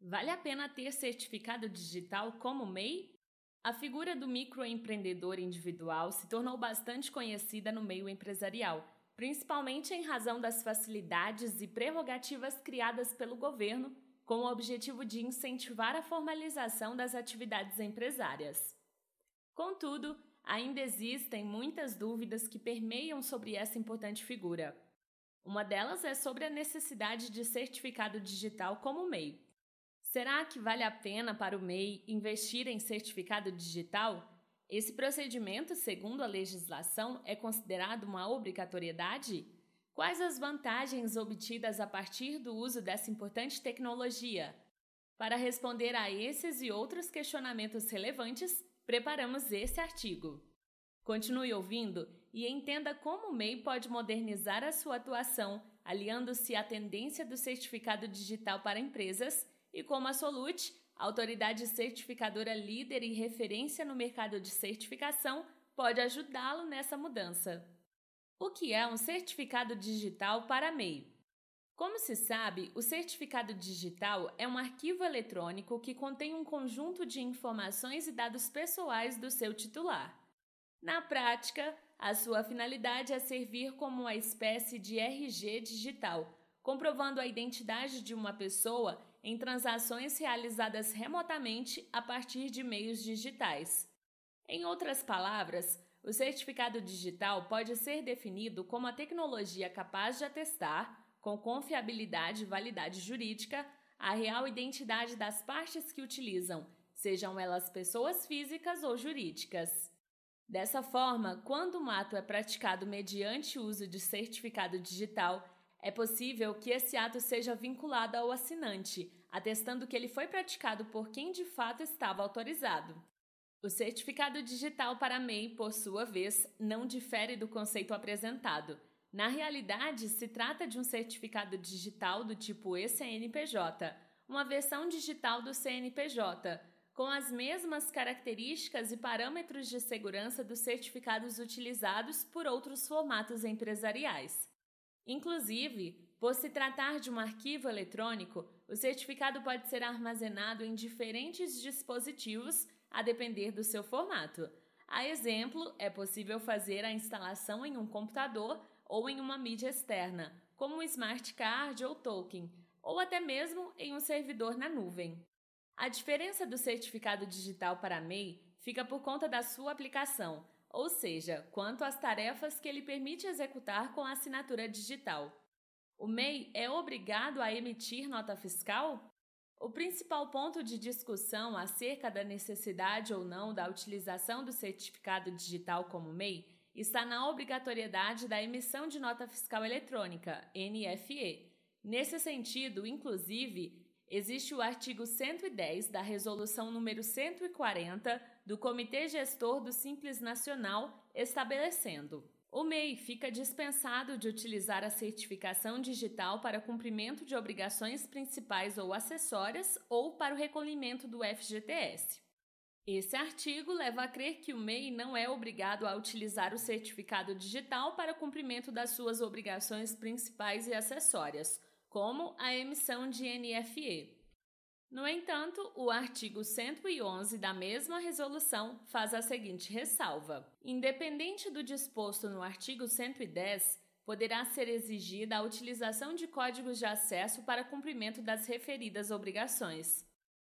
Vale a pena ter certificado digital como MEI? A figura do microempreendedor individual se tornou bastante conhecida no meio empresarial, principalmente em razão das facilidades e prerrogativas criadas pelo governo com o objetivo de incentivar a formalização das atividades empresárias. Contudo, ainda existem muitas dúvidas que permeiam sobre essa importante figura. Uma delas é sobre a necessidade de certificado digital como MEI. Será que vale a pena para o MEI investir em certificado digital? Esse procedimento, segundo a legislação, é considerado uma obrigatoriedade? Quais as vantagens obtidas a partir do uso dessa importante tecnologia? Para responder a esses e outros questionamentos relevantes, preparamos esse artigo. Continue ouvindo e entenda como o MEI pode modernizar a sua atuação, aliando-se à tendência do certificado digital para empresas e como a Solute, autoridade certificadora líder e referência no mercado de certificação, pode ajudá-lo nessa mudança. O que é um certificado digital para MEI? Como se sabe, o certificado digital é um arquivo eletrônico que contém um conjunto de informações e dados pessoais do seu titular. Na prática, a sua finalidade é servir como uma espécie de RG digital, comprovando a identidade de uma pessoa em transações realizadas remotamente a partir de meios digitais. Em outras palavras, o certificado digital pode ser definido como a tecnologia capaz de atestar, com confiabilidade e validade jurídica, a real identidade das partes que utilizam, sejam elas pessoas físicas ou jurídicas. Dessa forma, quando um ato é praticado mediante o uso de certificado digital, é possível que esse ato seja vinculado ao assinante, atestando que ele foi praticado por quem de fato estava autorizado. O certificado digital para MEI, por sua vez, não difere do conceito apresentado. Na realidade, se trata de um certificado digital do tipo ECNPJ, uma versão digital do CNPJ, com as mesmas características e parâmetros de segurança dos certificados utilizados por outros formatos empresariais. Inclusive, por se tratar de um arquivo eletrônico, o certificado pode ser armazenado em diferentes dispositivos a depender do seu formato. A exemplo, é possível fazer a instalação em um computador ou em uma mídia externa, como um smart card ou token, ou até mesmo em um servidor na nuvem. A diferença do certificado digital para MEI fica por conta da sua aplicação, ou seja, quanto às tarefas que ele permite executar com a assinatura digital. O MEI é obrigado a emitir nota fiscal? O principal ponto de discussão acerca da necessidade ou não da utilização do certificado digital como MEI está na obrigatoriedade da emissão de nota fiscal eletrônica, NFE. Nesse sentido, inclusive, existe o artigo 110 da Resolução número 140 do Comitê Gestor do Simples Nacional, estabelecendo: o MEI fica dispensado de utilizar a certificação digital para cumprimento de obrigações principais ou acessórias ou para o recolhimento do FGTS. Esse artigo leva a crer que o MEI não é obrigado a utilizar o certificado digital para cumprimento das suas obrigações principais e acessórias, como a emissão de NFE. No entanto, o artigo 111 da mesma resolução faz a seguinte ressalva: independente do disposto no artigo 110, poderá ser exigida a utilização de códigos de acesso para cumprimento das referidas obrigações.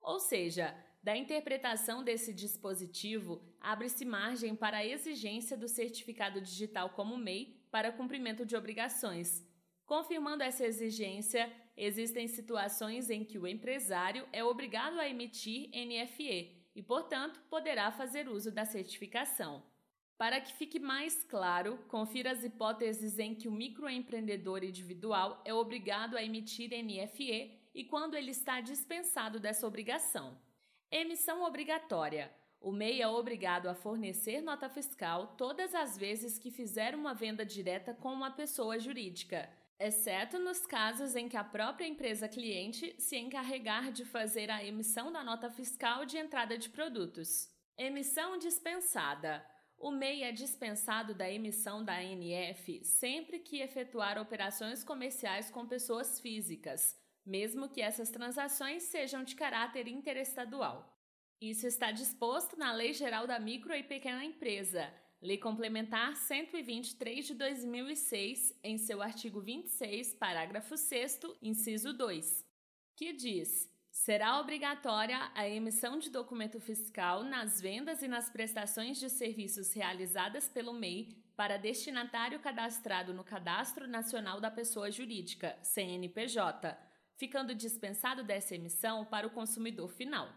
Ou seja, da interpretação desse dispositivo, abre-se margem para a exigência do certificado digital como MEI para cumprimento de obrigações. Confirmando essa exigência, existem situações em que o empresário é obrigado a emitir NFE e, portanto, poderá fazer uso da certificação. Para que fique mais claro, confira as hipóteses em que o microempreendedor individual é obrigado a emitir NFE e quando ele está dispensado dessa obrigação. Emissão obrigatória. O MEI é obrigado a fornecer nota fiscal todas as vezes que fizer uma venda direta com uma pessoa jurídica exceto nos casos em que a própria empresa cliente se encarregar de fazer a emissão da nota fiscal de entrada de produtos. Emissão dispensada. O MEI é dispensado da emissão da ANF sempre que efetuar operações comerciais com pessoas físicas, mesmo que essas transações sejam de caráter interestadual. Isso está disposto na Lei Geral da Micro e Pequena Empresa, Lei Complementar 123 de 2006, em seu artigo 26, parágrafo 6, inciso 2, que diz: será obrigatória a emissão de documento fiscal nas vendas e nas prestações de serviços realizadas pelo MEI para destinatário cadastrado no Cadastro Nacional da Pessoa Jurídica, CNPJ, ficando dispensado dessa emissão para o consumidor final.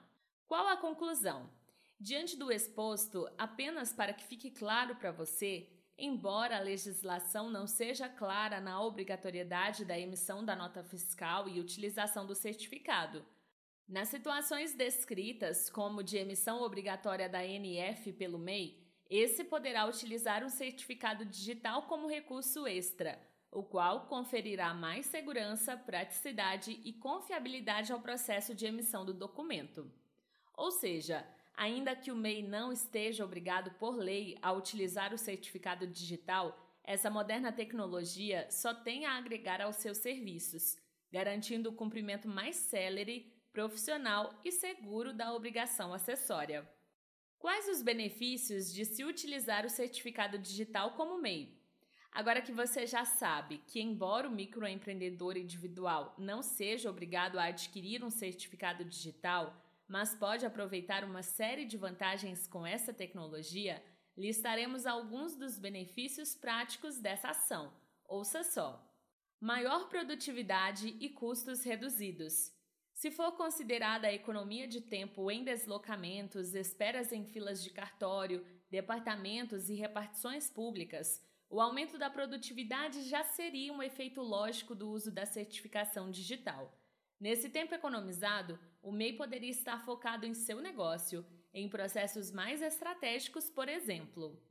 Qual a conclusão? Diante do exposto, apenas para que fique claro para você, embora a legislação não seja clara na obrigatoriedade da emissão da nota fiscal e utilização do certificado, nas situações descritas, como de emissão obrigatória da NF pelo MEI, esse poderá utilizar um certificado digital como recurso extra, o qual conferirá mais segurança, praticidade e confiabilidade ao processo de emissão do documento. Ou seja, ainda que o MEI não esteja obrigado por lei a utilizar o certificado digital, essa moderna tecnologia só tem a agregar aos seus serviços, garantindo o cumprimento mais célere, profissional e seguro da obrigação acessória. Quais os benefícios de se utilizar o certificado digital como MEI? Agora que você já sabe que, embora o microempreendedor individual não seja obrigado a adquirir um certificado digital, mas pode aproveitar uma série de vantagens com essa tecnologia, listaremos alguns dos benefícios práticos dessa ação. Ouça só: maior produtividade e custos reduzidos. Se for considerada a economia de tempo em deslocamentos, esperas em filas de cartório, departamentos e repartições públicas, o aumento da produtividade já seria um efeito lógico do uso da certificação digital. Nesse tempo economizado, o MEI poderia estar focado em seu negócio, em processos mais estratégicos, por exemplo.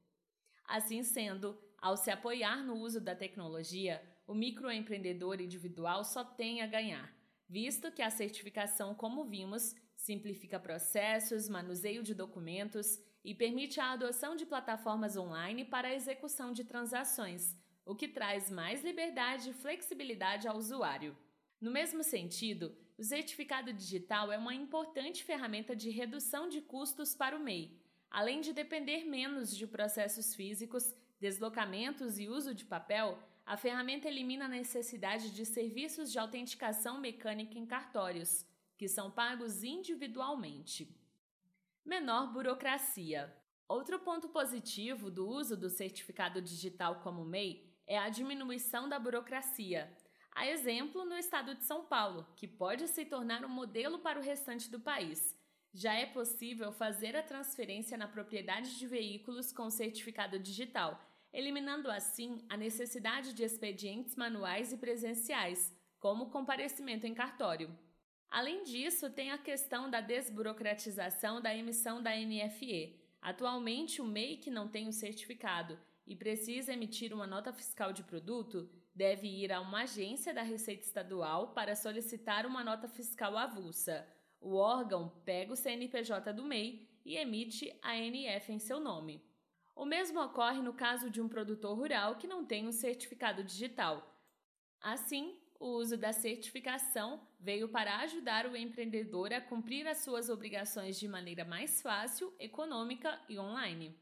Assim sendo, ao se apoiar no uso da tecnologia, o microempreendedor individual só tem a ganhar visto que a certificação, como vimos, simplifica processos, manuseio de documentos e permite a adoção de plataformas online para a execução de transações, o que traz mais liberdade e flexibilidade ao usuário. No mesmo sentido, o certificado digital é uma importante ferramenta de redução de custos para o MEI, além de depender menos de processos físicos, deslocamentos e uso de papel a ferramenta elimina a necessidade de serviços de autenticação mecânica em cartórios, que são pagos individualmente. Menor burocracia. Outro ponto positivo do uso do certificado digital como MEI é a diminuição da burocracia. A exemplo no estado de São Paulo, que pode se tornar um modelo para o restante do país. Já é possível fazer a transferência na propriedade de veículos com certificado digital eliminando assim a necessidade de expedientes manuais e presenciais, como comparecimento em cartório. Além disso, tem a questão da desburocratização da emissão da NFE. Atualmente, o MEI que não tem o certificado e precisa emitir uma nota fiscal de produto deve ir a uma agência da Receita Estadual para solicitar uma nota fiscal avulsa. O órgão pega o CNPJ do MEI e emite a NF em seu nome. O mesmo ocorre no caso de um produtor rural que não tem um certificado digital. Assim, o uso da certificação veio para ajudar o empreendedor a cumprir as suas obrigações de maneira mais fácil, econômica e online.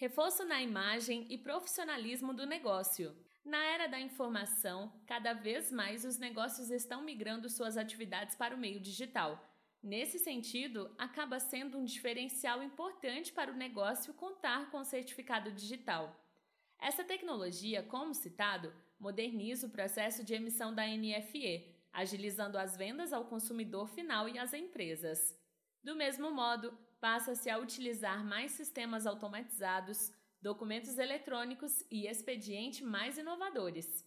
Reforço na imagem e profissionalismo do negócio. Na era da informação, cada vez mais os negócios estão migrando suas atividades para o meio digital Nesse sentido, acaba sendo um diferencial importante para o negócio contar com o certificado digital. Essa tecnologia, como citado, moderniza o processo de emissão da NFE, agilizando as vendas ao consumidor final e às empresas. Do mesmo modo, passa-se a utilizar mais sistemas automatizados, documentos eletrônicos e expediente mais inovadores.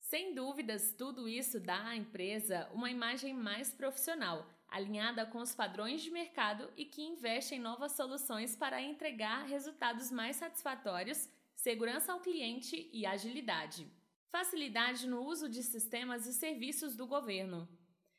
Sem dúvidas, tudo isso dá à empresa uma imagem mais profissional alinhada com os padrões de mercado e que investe em novas soluções para entregar resultados mais satisfatórios, segurança ao cliente e agilidade. Facilidade no uso de sistemas e serviços do governo.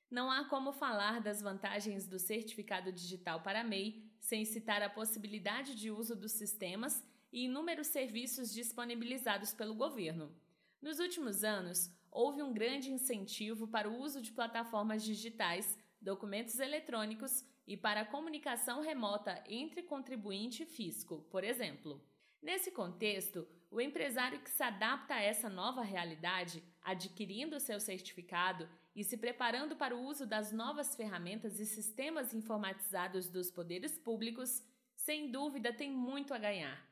Não há como falar das vantagens do certificado digital para MEI sem citar a possibilidade de uso dos sistemas e inúmeros serviços disponibilizados pelo governo. Nos últimos anos, houve um grande incentivo para o uso de plataformas digitais, documentos eletrônicos e para a comunicação remota entre contribuinte e fisco, por exemplo. Nesse contexto, o empresário que se adapta a essa nova realidade, adquirindo seu certificado e se preparando para o uso das novas ferramentas e sistemas informatizados dos poderes públicos, sem dúvida tem muito a ganhar.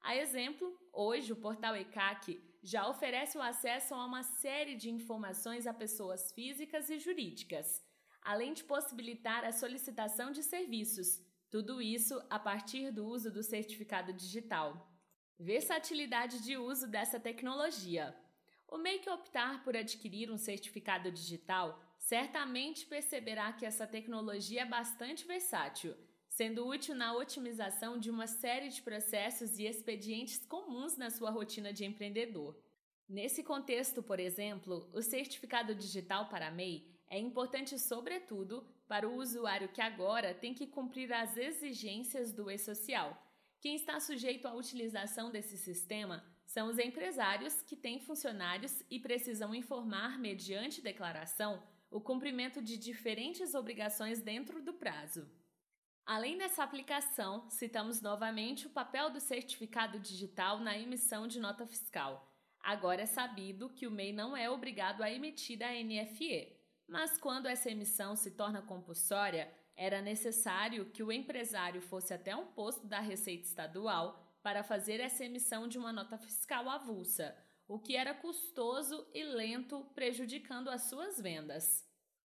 A exemplo, hoje o portal ECAC já oferece o acesso a uma série de informações a pessoas físicas e jurídicas, além de possibilitar a solicitação de serviços, tudo isso a partir do uso do certificado digital. Versatilidade de uso dessa tecnologia. O MEI que optar por adquirir um certificado digital certamente perceberá que essa tecnologia é bastante versátil, sendo útil na otimização de uma série de processos e expedientes comuns na sua rotina de empreendedor. Nesse contexto, por exemplo, o certificado digital para MEI é importante, sobretudo, para o usuário que agora tem que cumprir as exigências do e-social. Quem está sujeito à utilização desse sistema são os empresários que têm funcionários e precisam informar, mediante declaração, o cumprimento de diferentes obrigações dentro do prazo. Além dessa aplicação, citamos novamente o papel do certificado digital na emissão de nota fiscal. Agora é sabido que o MEI não é obrigado a emitir a NFE, mas quando essa emissão se torna compulsória, era necessário que o empresário fosse até um posto da Receita Estadual para fazer essa emissão de uma nota fiscal avulsa, o que era custoso e lento, prejudicando as suas vendas.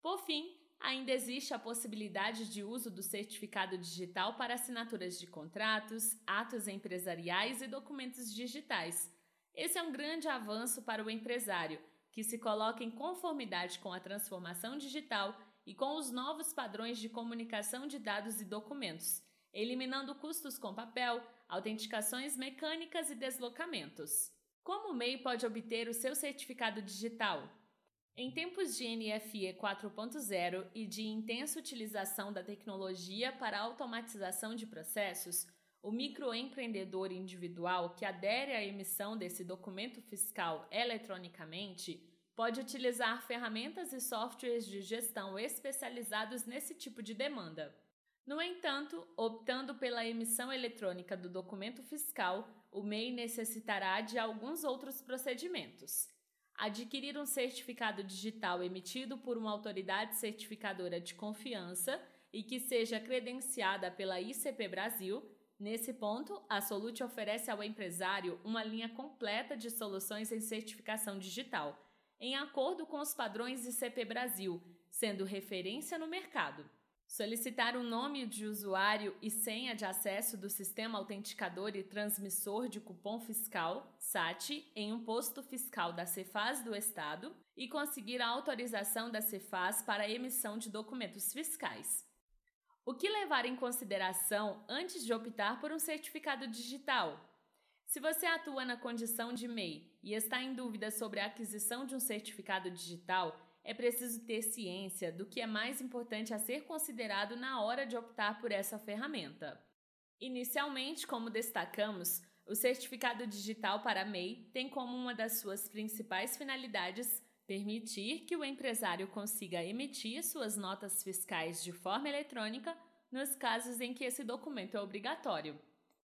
Por fim, ainda existe a possibilidade de uso do certificado digital para assinaturas de contratos, atos empresariais e documentos digitais. Esse é um grande avanço para o empresário, que se coloca em conformidade com a transformação digital e com os novos padrões de comunicação de dados e documentos, eliminando custos com papel, autenticações mecânicas e deslocamentos. Como o MEI pode obter o seu certificado digital? Em tempos de NFE 4.0 e de intensa utilização da tecnologia para automatização de processos, o microempreendedor individual que adere à emissão desse documento fiscal eletronicamente pode utilizar ferramentas e softwares de gestão especializados nesse tipo de demanda. No entanto, optando pela emissão eletrônica do documento fiscal, o MEI necessitará de alguns outros procedimentos. Adquirir um certificado digital emitido por uma autoridade certificadora de confiança e que seja credenciada pela ICP Brasil. Nesse ponto, a Solute oferece ao empresário uma linha completa de soluções em certificação digital, em acordo com os padrões ICP Brasil, sendo referência no mercado. Solicitar o nome de usuário e senha de acesso do Sistema Autenticador e Transmissor de Cupom Fiscal, SAT, em um posto fiscal da Cefaz do Estado e conseguir a autorização da Cefaz para a emissão de documentos fiscais. O que levar em consideração antes de optar por um certificado digital? Se você atua na condição de MEI e está em dúvida sobre a aquisição de um certificado digital, é preciso ter ciência do que é mais importante a ser considerado na hora de optar por essa ferramenta. Inicialmente, como destacamos, o certificado digital para MEI tem como uma das suas principais finalidades permitir que o empresário consiga emitir suas notas fiscais de forma eletrônica nos casos em que esse documento é obrigatório.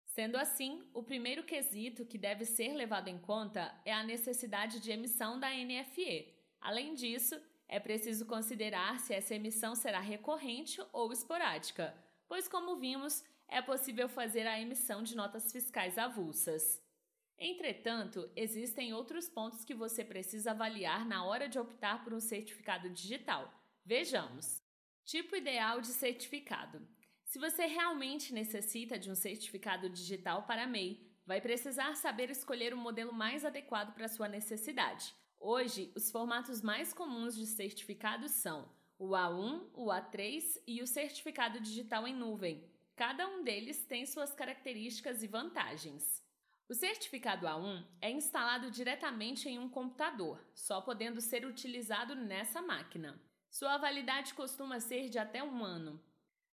Sendo assim, o primeiro quesito que deve ser levado em conta é a necessidade de emissão da NFE. Além disso, é preciso considerar se essa emissão será recorrente ou esporádica, pois, como vimos, é possível fazer a emissão de notas fiscais avulsas. Entretanto, existem outros pontos que você precisa avaliar na hora de optar por um certificado digital. Vejamos: tipo ideal de certificado. Se você realmente necessita de um certificado digital para MEI, vai precisar saber escolher o modelo mais adequado para sua necessidade. Hoje, os formatos mais comuns de certificados são o A1, o A3 e o certificado digital em nuvem. Cada um deles tem suas características e vantagens. O certificado A1 é instalado diretamente em um computador, só podendo ser utilizado nessa máquina. Sua validade costuma ser de até um ano.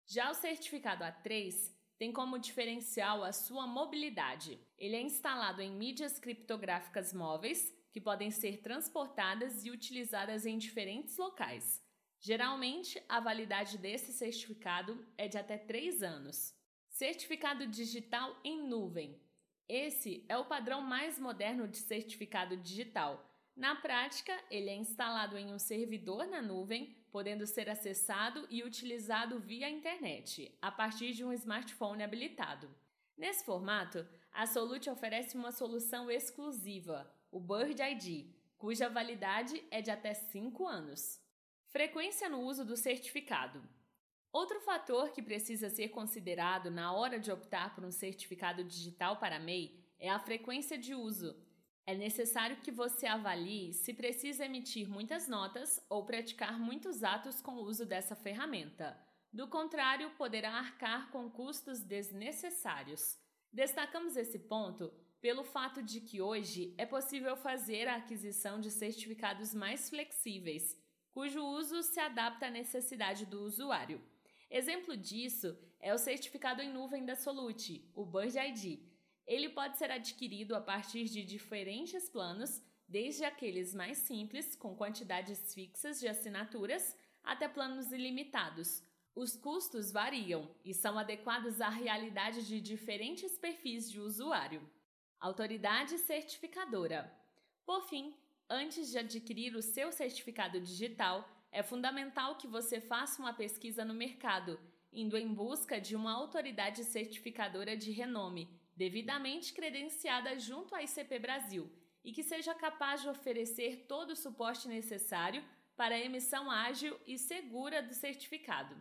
Já o certificado A3 tem como diferencial a sua mobilidade. Ele é instalado em mídias criptográficas móveis que podem ser transportadas e utilizadas em diferentes locais. Geralmente, a validade desse certificado é de até 3 anos. Certificado digital em nuvem. Esse é o padrão mais moderno de certificado digital. Na prática, ele é instalado em um servidor na nuvem, podendo ser acessado e utilizado via internet, a partir de um smartphone habilitado. Nesse formato, a Solute oferece uma solução exclusiva, o Bird ID, cuja validade é de até 5 anos. Frequência no uso do certificado. Outro fator que precisa ser considerado na hora de optar por um certificado digital para MEI é a frequência de uso. É necessário que você avalie se precisa emitir muitas notas ou praticar muitos atos com o uso dessa ferramenta. Do contrário, poderá arcar com custos desnecessários. Destacamos esse ponto pelo fato de que hoje é possível fazer a aquisição de certificados mais flexíveis, cujo uso se adapta à necessidade do usuário. Exemplo disso é o certificado em nuvem da Solute, o Bird ID. Ele pode ser adquirido a partir de diferentes planos, desde aqueles mais simples, com quantidades fixas de assinaturas, até planos ilimitados, os custos variam e são adequados à realidade de diferentes perfis de usuário. Autoridade certificadora. Por fim, antes de adquirir o seu certificado digital, é fundamental que você faça uma pesquisa no mercado, indo em busca de uma autoridade certificadora de renome, devidamente credenciada junto à ICP Brasil e que seja capaz de oferecer todo o suporte necessário para a emissão ágil e segura do certificado.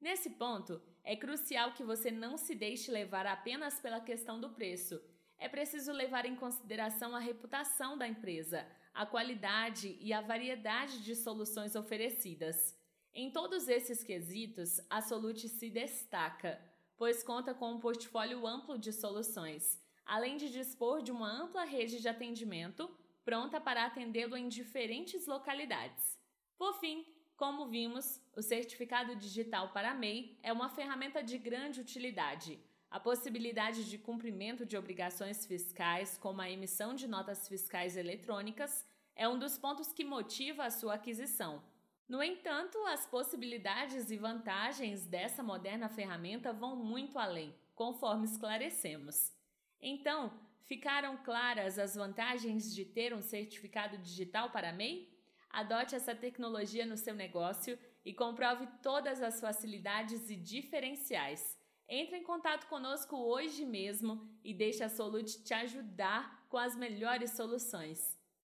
Nesse ponto, é crucial que você não se deixe levar apenas pela questão do preço. É preciso levar em consideração a reputação da empresa, a qualidade e a variedade de soluções oferecidas. Em todos esses quesitos, a Solute se destaca, pois conta com um portfólio amplo de soluções, além de dispor de uma ampla rede de atendimento pronta para atendê-lo em diferentes localidades. Por fim, como vimos, o certificado digital para MEI é uma ferramenta de grande utilidade. A possibilidade de cumprimento de obrigações fiscais, como a emissão de notas fiscais eletrônicas, é um dos pontos que motiva a sua aquisição. No entanto, as possibilidades e vantagens dessa moderna ferramenta vão muito além, conforme esclarecemos. Então, ficaram claras as vantagens de ter um certificado digital para MEI? Adote essa tecnologia no seu negócio e comprove todas as facilidades e diferenciais. Entre em contato conosco hoje mesmo e deixe a Solute te ajudar com as melhores soluções.